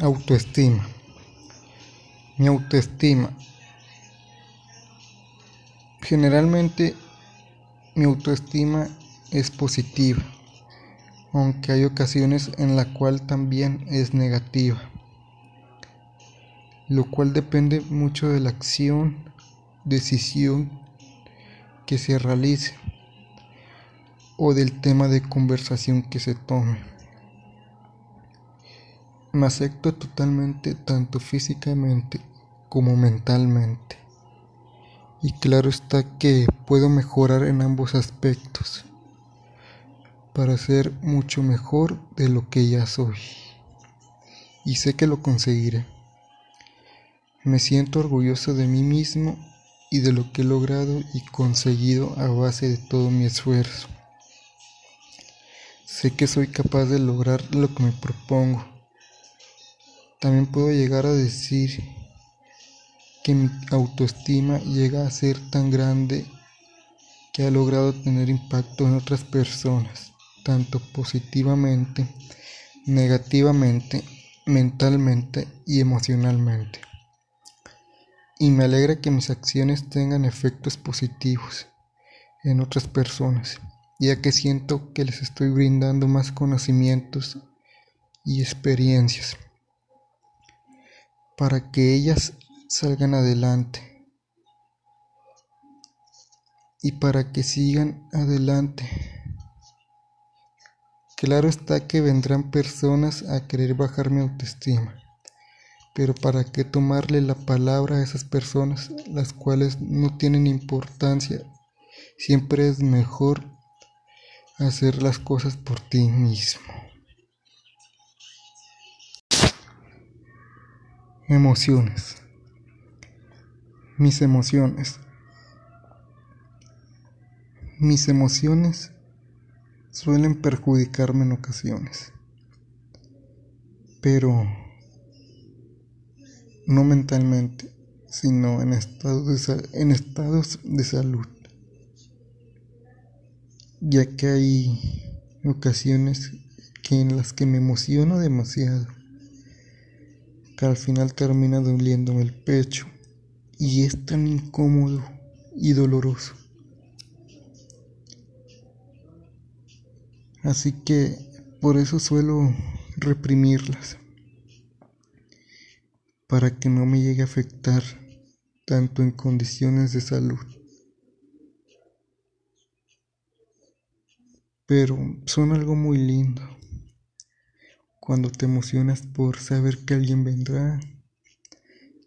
Autoestima. Mi autoestima. Generalmente mi autoestima es positiva, aunque hay ocasiones en la cual también es negativa, lo cual depende mucho de la acción, decisión que se realice o del tema de conversación que se tome. Me acepto totalmente tanto físicamente como mentalmente. Y claro está que puedo mejorar en ambos aspectos para ser mucho mejor de lo que ya soy. Y sé que lo conseguiré. Me siento orgulloso de mí mismo y de lo que he logrado y conseguido a base de todo mi esfuerzo. Sé que soy capaz de lograr lo que me propongo también puedo llegar a decir que mi autoestima llega a ser tan grande que ha logrado tener impacto en otras personas, tanto positivamente, negativamente, mentalmente y emocionalmente. Y me alegra que mis acciones tengan efectos positivos en otras personas, ya que siento que les estoy brindando más conocimientos y experiencias para que ellas salgan adelante y para que sigan adelante. Claro está que vendrán personas a querer bajar mi autoestima, pero ¿para qué tomarle la palabra a esas personas las cuales no tienen importancia? Siempre es mejor hacer las cosas por ti mismo. Emociones. Mis emociones. Mis emociones suelen perjudicarme en ocasiones, pero no mentalmente, sino en estados de, en estados de salud, ya que hay ocasiones que en las que me emociono demasiado que al final termina doliéndome el pecho y es tan incómodo y doloroso. Así que por eso suelo reprimirlas, para que no me llegue a afectar tanto en condiciones de salud. Pero son algo muy lindo cuando te emocionas por saber que alguien vendrá,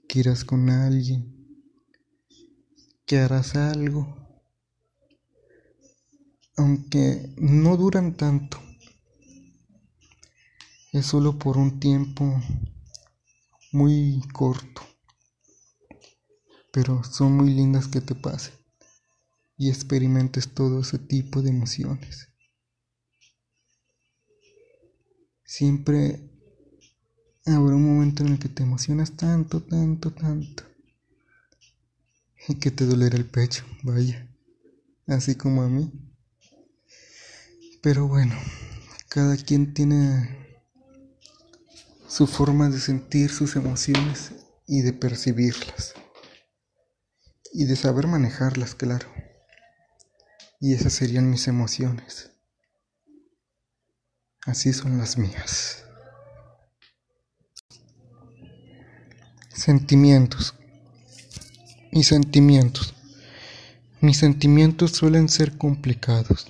que irás con alguien, que harás algo, aunque no duran tanto, es solo por un tiempo muy corto, pero son muy lindas que te pasen y experimentes todo ese tipo de emociones. Siempre habrá un momento en el que te emocionas tanto, tanto, tanto. Y que te dolerá el pecho, vaya. Así como a mí. Pero bueno, cada quien tiene su forma de sentir sus emociones y de percibirlas. Y de saber manejarlas, claro. Y esas serían mis emociones. Así son las mías. Sentimientos. Mis sentimientos. Mis sentimientos suelen ser complicados,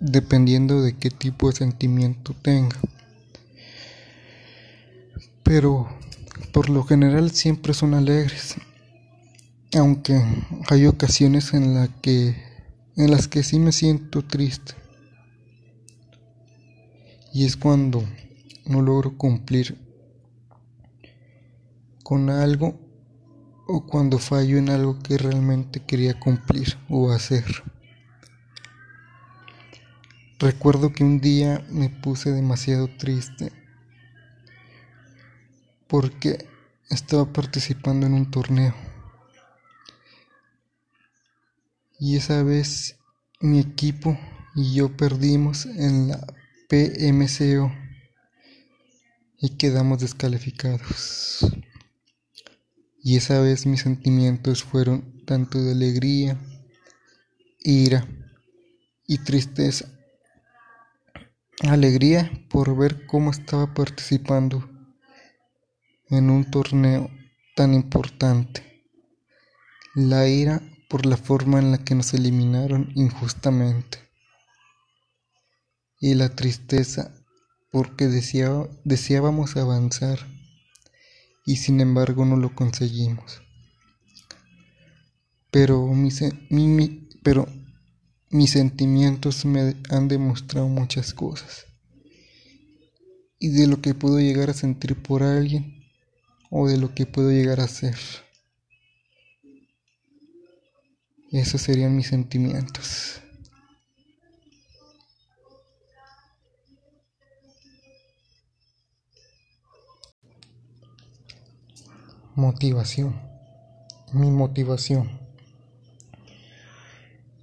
dependiendo de qué tipo de sentimiento tenga. Pero por lo general siempre son alegres, aunque hay ocasiones en, que, en las que sí me siento triste y es cuando no logro cumplir con algo o cuando fallo en algo que realmente quería cumplir o hacer. Recuerdo que un día me puse demasiado triste porque estaba participando en un torneo. Y esa vez mi equipo y yo perdimos en la PMCO y quedamos descalificados. Y esa vez mis sentimientos fueron tanto de alegría, ira y tristeza. Alegría por ver cómo estaba participando en un torneo tan importante. La ira por la forma en la que nos eliminaron injustamente. Y la tristeza porque deseábamos avanzar y sin embargo no lo conseguimos. Pero, pero mis sentimientos me han demostrado muchas cosas y de lo que puedo llegar a sentir por alguien o de lo que puedo llegar a ser. Esos serían mis sentimientos. Motivación. Mi motivación.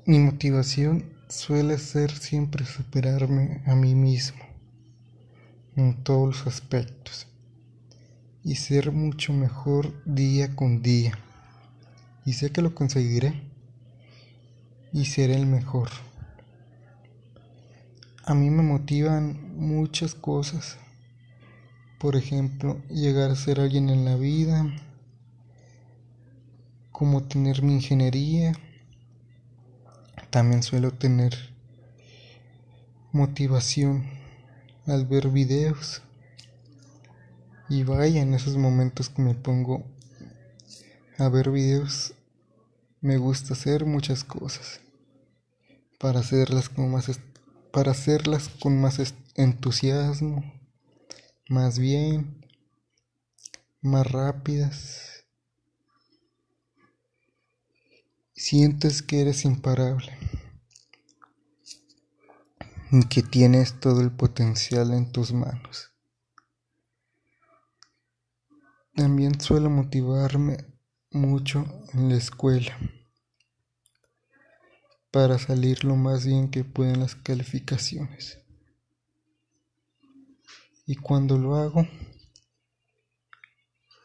Mi motivación suele ser siempre superarme a mí mismo en todos los aspectos y ser mucho mejor día con día. Y sé que lo conseguiré y seré el mejor. A mí me motivan muchas cosas por ejemplo, llegar a ser alguien en la vida, como tener mi ingeniería. También suelo tener motivación al ver videos. Y vaya, en esos momentos que me pongo a ver videos, me gusta hacer muchas cosas para hacerlas con más, para hacerlas con más entusiasmo más bien, más rápidas. Sientes que eres imparable y que tienes todo el potencial en tus manos. También suelo motivarme mucho en la escuela para salir lo más bien que pueden las calificaciones. Y cuando lo hago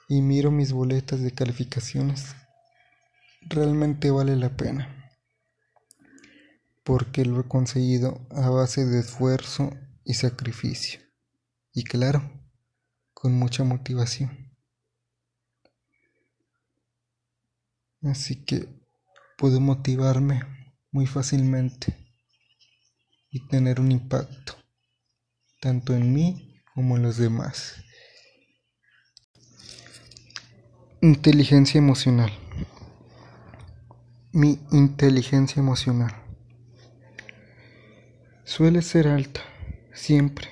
y miro mis boletas de calificaciones, realmente vale la pena. Porque lo he conseguido a base de esfuerzo y sacrificio. Y claro, con mucha motivación. Así que puedo motivarme muy fácilmente y tener un impacto tanto en mí como los demás. Inteligencia emocional. Mi inteligencia emocional suele ser alta, siempre,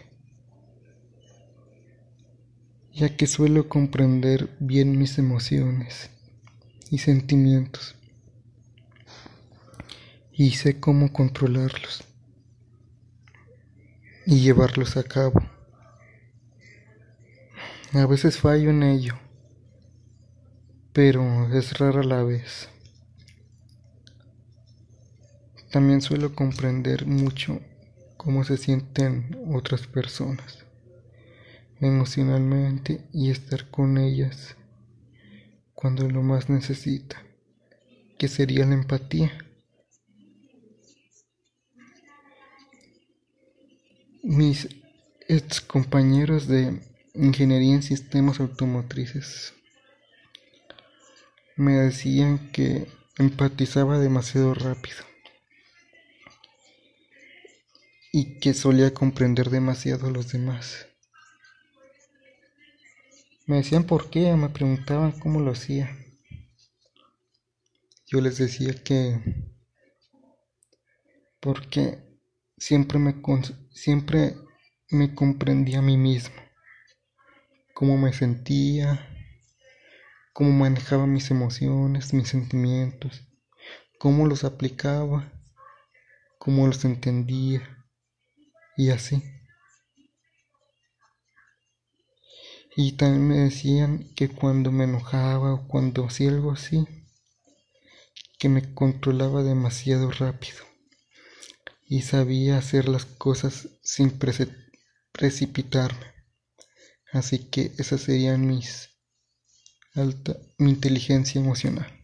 ya que suelo comprender bien mis emociones y sentimientos y sé cómo controlarlos y llevarlos a cabo. A veces fallo en ello, pero es rara la vez. También suelo comprender mucho cómo se sienten otras personas emocionalmente y estar con ellas cuando lo más necesita, que sería la empatía. Mis ex compañeros de Ingeniería en sistemas automotrices. Me decían que empatizaba demasiado rápido y que solía comprender demasiado a los demás. Me decían por qué, me preguntaban cómo lo hacía. Yo les decía que porque siempre me siempre me comprendía a mí mismo cómo me sentía, cómo manejaba mis emociones, mis sentimientos, cómo los aplicaba, cómo los entendía y así. Y también me decían que cuando me enojaba o cuando hacía algo así, que me controlaba demasiado rápido y sabía hacer las cosas sin precipitarme Así que esa sería mi inteligencia emocional.